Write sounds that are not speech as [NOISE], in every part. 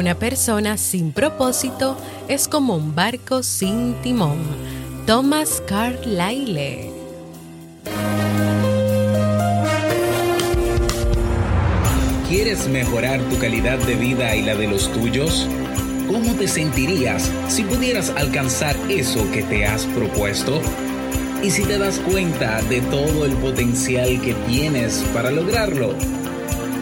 Una persona sin propósito es como un barco sin timón. Thomas Carlyle. ¿Quieres mejorar tu calidad de vida y la de los tuyos? ¿Cómo te sentirías si pudieras alcanzar eso que te has propuesto? ¿Y si te das cuenta de todo el potencial que tienes para lograrlo?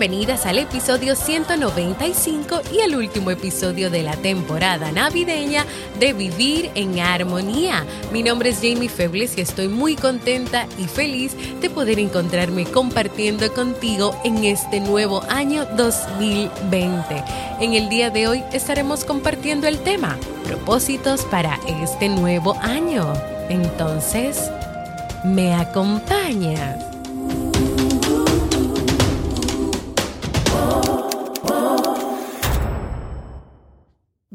Bienvenidas al episodio 195 y el último episodio de la temporada navideña de Vivir en Armonía. Mi nombre es Jamie Febles y estoy muy contenta y feliz de poder encontrarme compartiendo contigo en este nuevo año 2020. En el día de hoy estaremos compartiendo el tema propósitos para este nuevo año. Entonces, ¿me acompañas?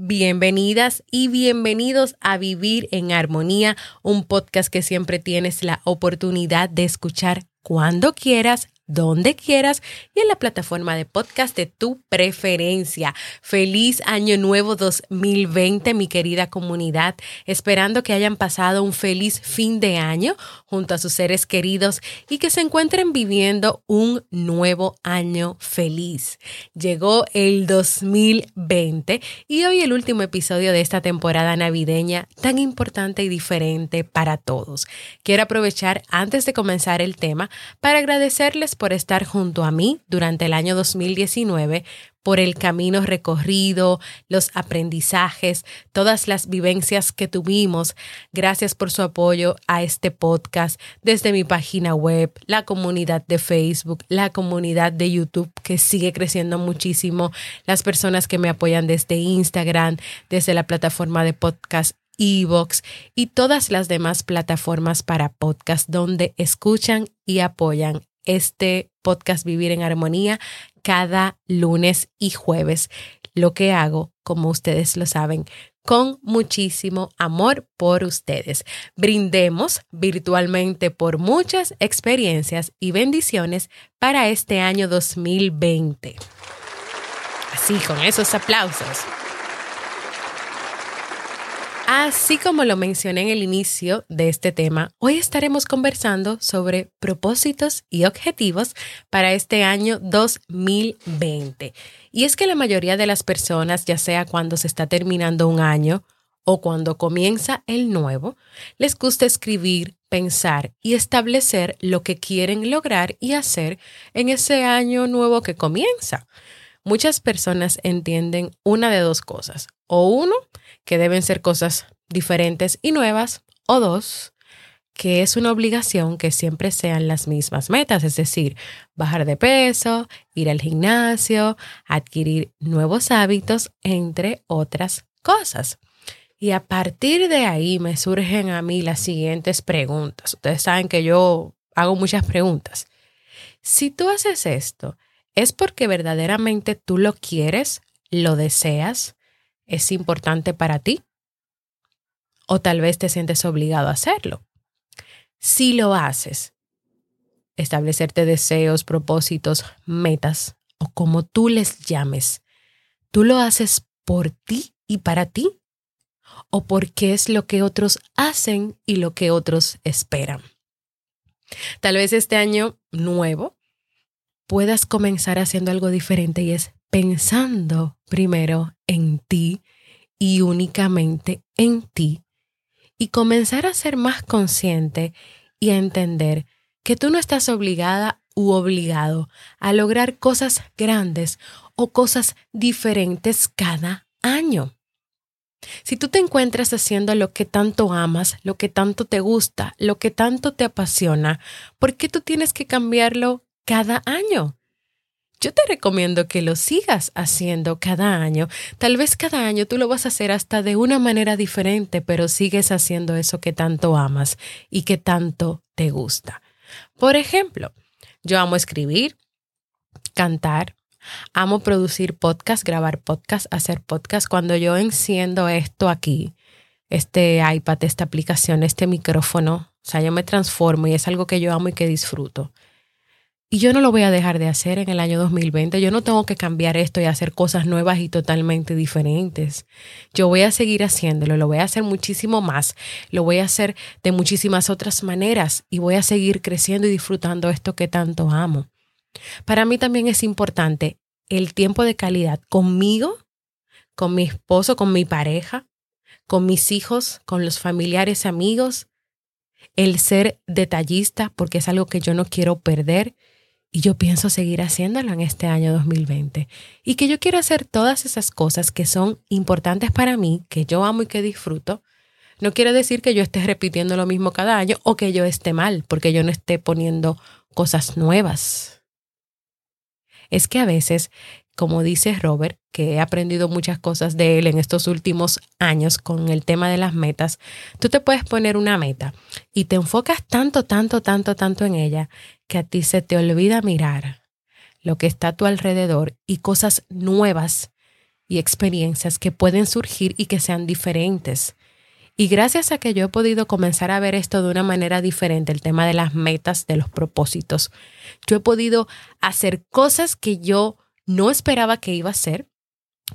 Bienvenidas y bienvenidos a Vivir en Armonía, un podcast que siempre tienes la oportunidad de escuchar cuando quieras donde quieras y en la plataforma de podcast de tu preferencia. Feliz año nuevo 2020, mi querida comunidad. Esperando que hayan pasado un feliz fin de año junto a sus seres queridos y que se encuentren viviendo un nuevo año feliz. Llegó el 2020 y hoy el último episodio de esta temporada navideña tan importante y diferente para todos. Quiero aprovechar antes de comenzar el tema para agradecerles por estar junto a mí durante el año 2019, por el camino recorrido, los aprendizajes, todas las vivencias que tuvimos. Gracias por su apoyo a este podcast desde mi página web, la comunidad de Facebook, la comunidad de YouTube que sigue creciendo muchísimo, las personas que me apoyan desde Instagram, desde la plataforma de podcast Evox y todas las demás plataformas para podcast donde escuchan y apoyan este podcast Vivir en Armonía cada lunes y jueves. Lo que hago, como ustedes lo saben, con muchísimo amor por ustedes. Brindemos virtualmente por muchas experiencias y bendiciones para este año 2020. Así, con esos aplausos. Así como lo mencioné en el inicio de este tema, hoy estaremos conversando sobre propósitos y objetivos para este año 2020. Y es que la mayoría de las personas, ya sea cuando se está terminando un año o cuando comienza el nuevo, les gusta escribir, pensar y establecer lo que quieren lograr y hacer en ese año nuevo que comienza. Muchas personas entienden una de dos cosas. O uno, que deben ser cosas diferentes y nuevas, o dos, que es una obligación que siempre sean las mismas metas, es decir, bajar de peso, ir al gimnasio, adquirir nuevos hábitos, entre otras cosas. Y a partir de ahí me surgen a mí las siguientes preguntas. Ustedes saben que yo hago muchas preguntas. Si tú haces esto, ¿es porque verdaderamente tú lo quieres, lo deseas, es importante para ti? ¿O tal vez te sientes obligado a hacerlo? Si lo haces, establecerte deseos, propósitos, metas o como tú les llames, ¿tú lo haces por ti y para ti? ¿O porque es lo que otros hacen y lo que otros esperan? Tal vez este año nuevo puedas comenzar haciendo algo diferente y es pensando primero en ti y únicamente en ti y comenzar a ser más consciente y a entender que tú no estás obligada u obligado a lograr cosas grandes o cosas diferentes cada año. Si tú te encuentras haciendo lo que tanto amas, lo que tanto te gusta, lo que tanto te apasiona, ¿por qué tú tienes que cambiarlo cada año? Yo te recomiendo que lo sigas haciendo cada año. Tal vez cada año tú lo vas a hacer hasta de una manera diferente, pero sigues haciendo eso que tanto amas y que tanto te gusta. Por ejemplo, yo amo escribir, cantar, amo producir podcast, grabar podcast, hacer podcast. Cuando yo enciendo esto aquí, este iPad, esta aplicación, este micrófono, o sea, yo me transformo y es algo que yo amo y que disfruto. Y yo no lo voy a dejar de hacer en el año 2020. Yo no tengo que cambiar esto y hacer cosas nuevas y totalmente diferentes. Yo voy a seguir haciéndolo, lo voy a hacer muchísimo más, lo voy a hacer de muchísimas otras maneras y voy a seguir creciendo y disfrutando esto que tanto amo. Para mí también es importante el tiempo de calidad conmigo, con mi esposo, con mi pareja, con mis hijos, con los familiares, amigos, el ser detallista, porque es algo que yo no quiero perder y yo pienso seguir haciéndolo en este año 2020. Y que yo quiero hacer todas esas cosas que son importantes para mí, que yo amo y que disfruto. No quiere decir que yo esté repitiendo lo mismo cada año o que yo esté mal, porque yo no esté poniendo cosas nuevas. Es que a veces como dice Robert, que he aprendido muchas cosas de él en estos últimos años con el tema de las metas, tú te puedes poner una meta y te enfocas tanto, tanto, tanto, tanto en ella que a ti se te olvida mirar lo que está a tu alrededor y cosas nuevas y experiencias que pueden surgir y que sean diferentes. Y gracias a que yo he podido comenzar a ver esto de una manera diferente, el tema de las metas, de los propósitos, yo he podido hacer cosas que yo no esperaba que iba a ser,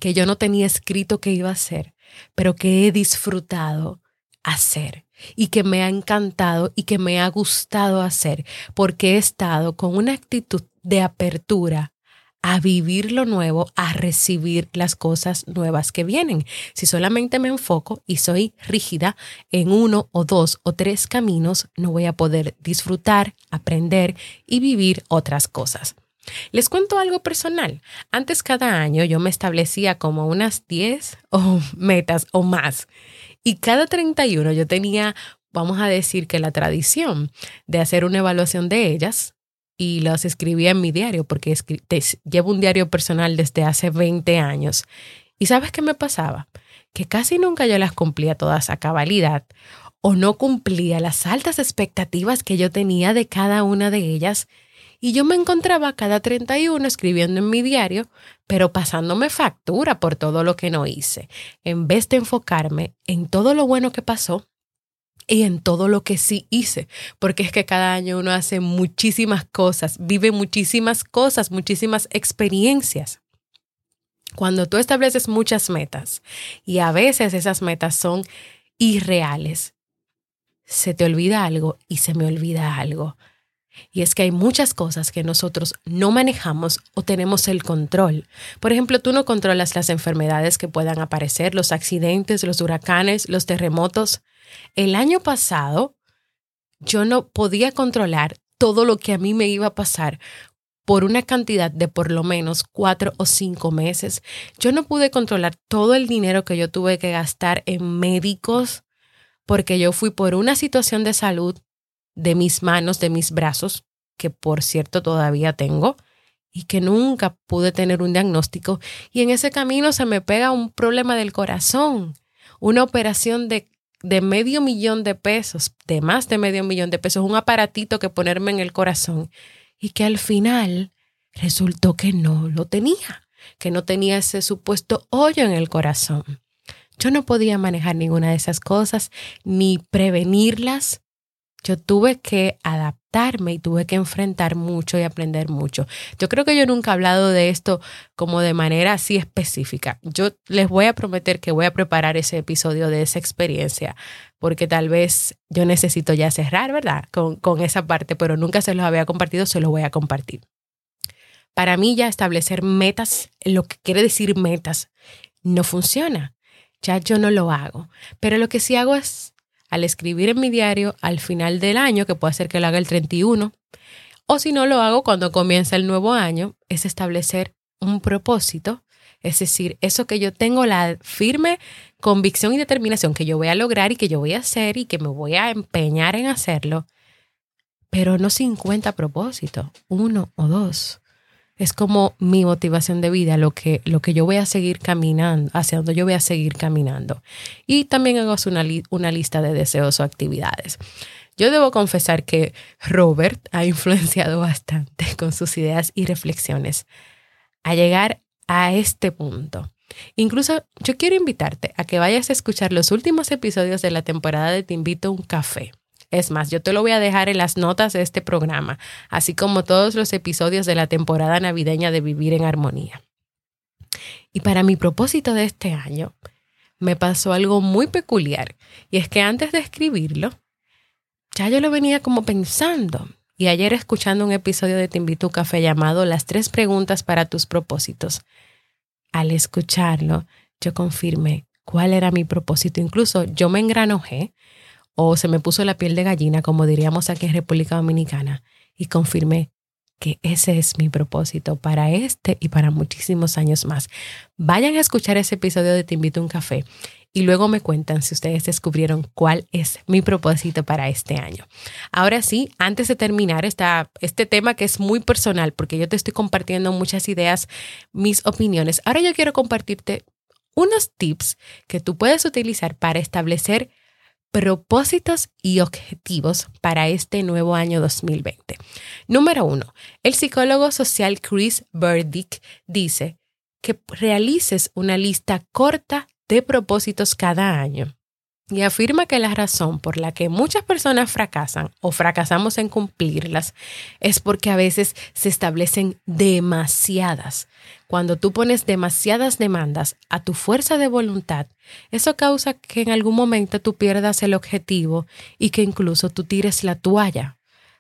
que yo no tenía escrito que iba a ser, pero que he disfrutado hacer y que me ha encantado y que me ha gustado hacer porque he estado con una actitud de apertura a vivir lo nuevo, a recibir las cosas nuevas que vienen. Si solamente me enfoco y soy rígida en uno o dos o tres caminos, no voy a poder disfrutar, aprender y vivir otras cosas. Les cuento algo personal. Antes cada año yo me establecía como unas 10 o metas o más. Y cada 31 yo tenía, vamos a decir que la tradición de hacer una evaluación de ellas y las escribía en mi diario porque llevo un diario personal desde hace 20 años. ¿Y sabes qué me pasaba? Que casi nunca yo las cumplía todas a cabalidad o no cumplía las altas expectativas que yo tenía de cada una de ellas y yo me encontraba cada 31 escribiendo en mi diario, pero pasándome factura por todo lo que no hice, en vez de enfocarme en todo lo bueno que pasó y en todo lo que sí hice, porque es que cada año uno hace muchísimas cosas, vive muchísimas cosas, muchísimas experiencias. Cuando tú estableces muchas metas y a veces esas metas son irreales, se te olvida algo y se me olvida algo. Y es que hay muchas cosas que nosotros no manejamos o tenemos el control. Por ejemplo, tú no controlas las enfermedades que puedan aparecer, los accidentes, los huracanes, los terremotos. El año pasado yo no podía controlar todo lo que a mí me iba a pasar por una cantidad de por lo menos cuatro o cinco meses. Yo no pude controlar todo el dinero que yo tuve que gastar en médicos porque yo fui por una situación de salud de mis manos, de mis brazos, que por cierto todavía tengo, y que nunca pude tener un diagnóstico. Y en ese camino se me pega un problema del corazón, una operación de, de medio millón de pesos, de más de medio millón de pesos, un aparatito que ponerme en el corazón, y que al final resultó que no lo tenía, que no tenía ese supuesto hoyo en el corazón. Yo no podía manejar ninguna de esas cosas, ni prevenirlas, yo tuve que adaptarme y tuve que enfrentar mucho y aprender mucho. Yo creo que yo nunca he hablado de esto como de manera así específica. Yo les voy a prometer que voy a preparar ese episodio de esa experiencia, porque tal vez yo necesito ya cerrar, ¿verdad? Con, con esa parte, pero nunca se los había compartido, se los voy a compartir. Para mí ya establecer metas, lo que quiere decir metas, no funciona. Ya yo no lo hago. Pero lo que sí hago es al escribir en mi diario al final del año, que puede ser que lo haga el 31, o si no lo hago cuando comienza el nuevo año, es establecer un propósito, es decir, eso que yo tengo la firme convicción y determinación que yo voy a lograr y que yo voy a hacer y que me voy a empeñar en hacerlo, pero no 50 propósitos, uno o dos. Es como mi motivación de vida, lo que, lo que yo voy a seguir caminando, hacia donde yo voy a seguir caminando. Y también hago una, una lista de deseos o actividades. Yo debo confesar que Robert [LAUGHS] ha influenciado bastante con sus ideas y reflexiones a llegar a este punto. Incluso yo quiero invitarte a que vayas a escuchar los últimos episodios de la temporada de Te invito a un café. Es más, yo te lo voy a dejar en las notas de este programa, así como todos los episodios de la temporada navideña de Vivir en Armonía. Y para mi propósito de este año, me pasó algo muy peculiar, y es que antes de escribirlo, ya yo lo venía como pensando. Y ayer escuchando un episodio de Te invito a café llamado Las tres preguntas para tus propósitos, al escucharlo, yo confirmé cuál era mi propósito. Incluso yo me engranojé o se me puso la piel de gallina, como diríamos aquí en República Dominicana, y confirmé que ese es mi propósito para este y para muchísimos años más. Vayan a escuchar ese episodio de Te invito a un café y luego me cuentan si ustedes descubrieron cuál es mi propósito para este año. Ahora sí, antes de terminar esta, este tema que es muy personal, porque yo te estoy compartiendo muchas ideas, mis opiniones, ahora yo quiero compartirte unos tips que tú puedes utilizar para establecer propósitos y objetivos para este nuevo año 2020. Número uno, el psicólogo social Chris Burdick dice que realices una lista corta de propósitos cada año y afirma que la razón por la que muchas personas fracasan o fracasamos en cumplirlas es porque a veces se establecen demasiadas. Cuando tú pones demasiadas demandas a tu fuerza de voluntad, eso causa que en algún momento tú pierdas el objetivo y que incluso tú tires la toalla,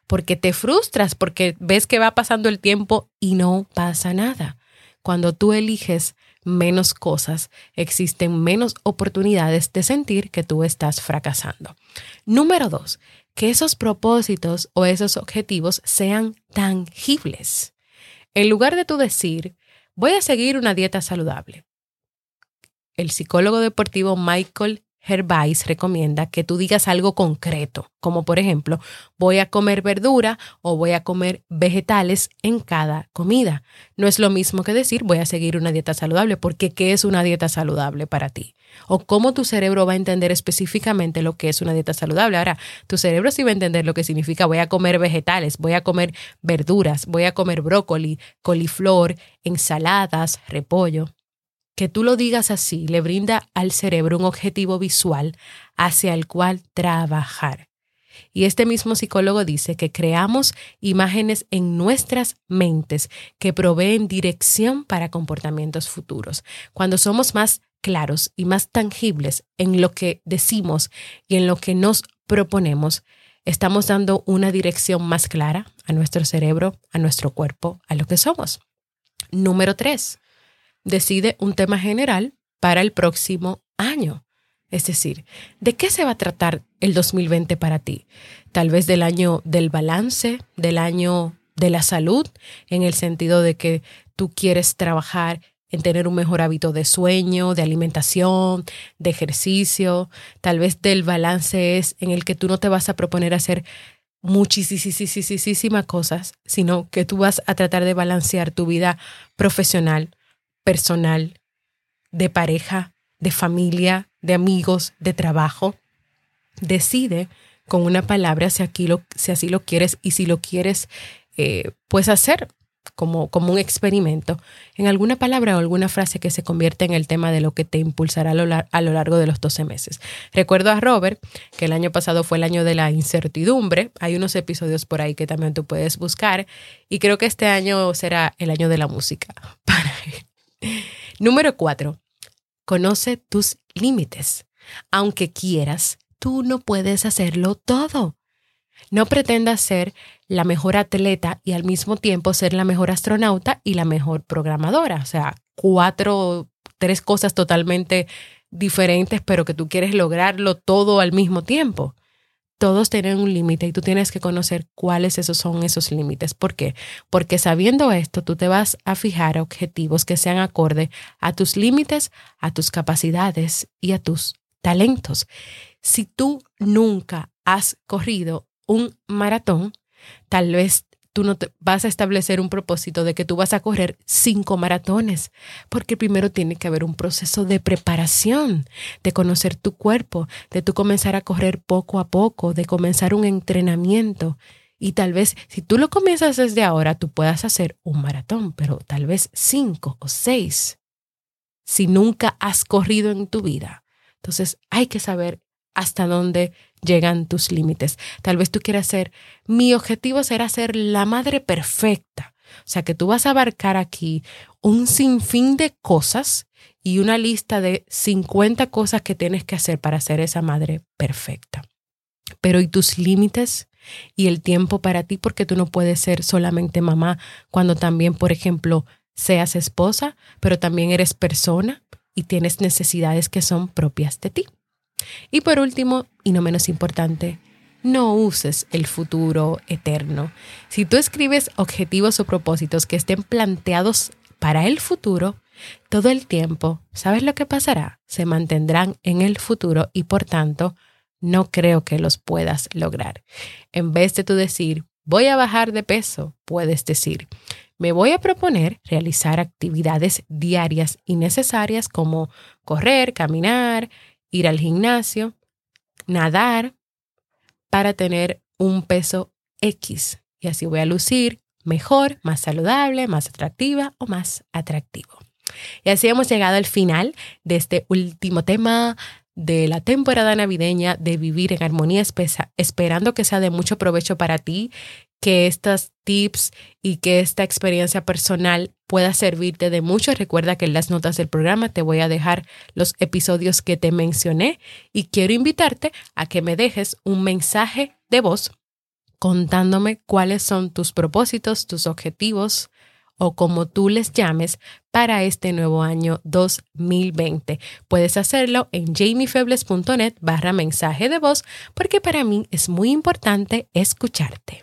porque te frustras, porque ves que va pasando el tiempo y no pasa nada. Cuando tú eliges menos cosas, existen menos oportunidades de sentir que tú estás fracasando. Número dos, que esos propósitos o esos objetivos sean tangibles. En lugar de tú decir, voy a seguir una dieta saludable. El psicólogo deportivo Michael Hervais recomienda que tú digas algo concreto, como por ejemplo, voy a comer verdura o voy a comer vegetales en cada comida. No es lo mismo que decir voy a seguir una dieta saludable, porque ¿qué es una dieta saludable para ti? O cómo tu cerebro va a entender específicamente lo que es una dieta saludable. Ahora, tu cerebro sí va a entender lo que significa voy a comer vegetales, voy a comer verduras, voy a comer brócoli, coliflor, ensaladas, repollo que tú lo digas así le brinda al cerebro un objetivo visual hacia el cual trabajar. Y este mismo psicólogo dice que creamos imágenes en nuestras mentes que proveen dirección para comportamientos futuros. Cuando somos más claros y más tangibles en lo que decimos y en lo que nos proponemos, estamos dando una dirección más clara a nuestro cerebro, a nuestro cuerpo, a lo que somos. Número tres, decide un tema general para el próximo año. Es decir, ¿de qué se va a tratar el 2020 para ti? Tal vez del año del balance, del año de la salud, en el sentido de que tú quieres trabajar en tener un mejor hábito de sueño, de alimentación, de ejercicio. Tal vez del balance es en el que tú no te vas a proponer hacer muchísimas cosas, sino que tú vas a tratar de balancear tu vida profesional personal, de pareja, de familia, de amigos, de trabajo. Decide con una palabra si, aquí lo, si así lo quieres y si lo quieres, eh, pues hacer como, como un experimento en alguna palabra o alguna frase que se convierta en el tema de lo que te impulsará a lo, largo de los 12 meses. Recuerdo a Robert que el año pasado fue el año de la incertidumbre. Hay unos episodios por ahí que también tú puedes buscar y creo que este año será el año de la música. [LAUGHS] Número cuatro, conoce tus límites. Aunque quieras, tú no puedes hacerlo todo. No pretendas ser la mejor atleta y al mismo tiempo ser la mejor astronauta y la mejor programadora. O sea, cuatro, tres cosas totalmente diferentes, pero que tú quieres lograrlo todo al mismo tiempo. Todos tienen un límite y tú tienes que conocer cuáles esos son esos límites. ¿Por qué? Porque sabiendo esto, tú te vas a fijar objetivos que sean acorde a tus límites, a tus capacidades y a tus talentos. Si tú nunca has corrido un maratón, tal vez tú no te vas a establecer un propósito de que tú vas a correr cinco maratones, porque primero tiene que haber un proceso de preparación, de conocer tu cuerpo, de tú comenzar a correr poco a poco, de comenzar un entrenamiento. Y tal vez si tú lo comienzas desde ahora, tú puedas hacer un maratón, pero tal vez cinco o seis, si nunca has corrido en tu vida. Entonces hay que saber hasta dónde llegan tus límites. Tal vez tú quieras ser, mi objetivo será ser la madre perfecta. O sea, que tú vas a abarcar aquí un sinfín de cosas y una lista de 50 cosas que tienes que hacer para ser esa madre perfecta. Pero ¿y tus límites? Y el tiempo para ti, porque tú no puedes ser solamente mamá cuando también, por ejemplo, seas esposa, pero también eres persona y tienes necesidades que son propias de ti. Y por último, y no menos importante, no uses el futuro eterno. Si tú escribes objetivos o propósitos que estén planteados para el futuro, todo el tiempo, ¿sabes lo que pasará? Se mantendrán en el futuro y por tanto, no creo que los puedas lograr. En vez de tú decir, voy a bajar de peso, puedes decir, me voy a proponer realizar actividades diarias y necesarias como correr, caminar, ir al gimnasio, nadar, para tener un peso X. Y así voy a lucir mejor, más saludable, más atractiva o más atractivo. Y así hemos llegado al final de este último tema de la temporada navideña de vivir en armonía, esperando que sea de mucho provecho para ti, que estos tips y que esta experiencia personal pueda servirte de mucho. Recuerda que en las notas del programa te voy a dejar los episodios que te mencioné y quiero invitarte a que me dejes un mensaje de voz contándome cuáles son tus propósitos, tus objetivos o como tú les llames para este nuevo año 2020. Puedes hacerlo en jamiefebles.net barra mensaje de voz porque para mí es muy importante escucharte.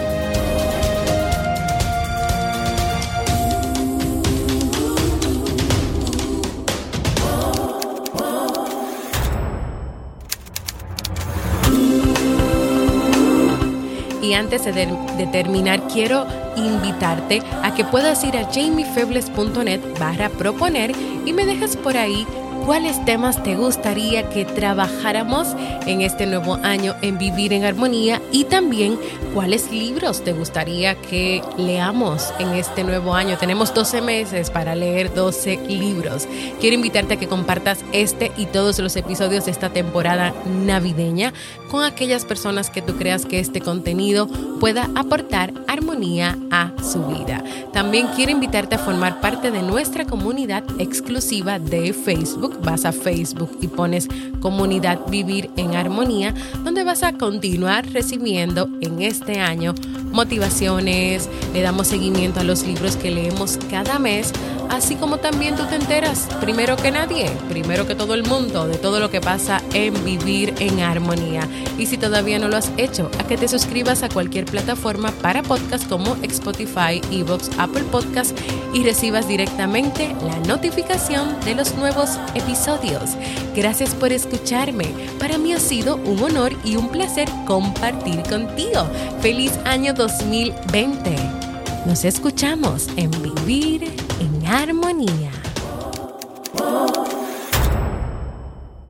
Antes de, terminar, quiero invitarte a que puedas ir a jamiefebles.net barra proponer y me dejas por ahí cuáles temas te gustaría que trabajáramos en este nuevo año en Vivir en Armonía y también cuáles libros te gustaría que leamos en este nuevo año. Tenemos 12 meses para leer 12 libros. Quiero invitarte a que compartas este y todos los episodios de esta temporada navideña con aquellas personas que tú creas que este contenido pueda aportar armonía a su vida. También quiero invitarte a formar parte de nuestra comunidad exclusiva de Facebook vas a Facebook y pones comunidad Vivir en Armonía, donde vas a continuar recibiendo en este año motivaciones, le damos seguimiento a los libros que leemos cada mes, así como también tú te enteras, primero que nadie, primero que todo el mundo, de todo lo que pasa en Vivir en Armonía. Y si todavía no lo has hecho, a que te suscribas a cualquier plataforma para podcast como Spotify, Evox, Apple Podcast y recibas directamente la notificación de los nuevos episodios. Gracias por escucharme. Para mí ha sido un honor y un placer compartir contigo. Feliz año 2020. Nos escuchamos en Vivir en Armonía.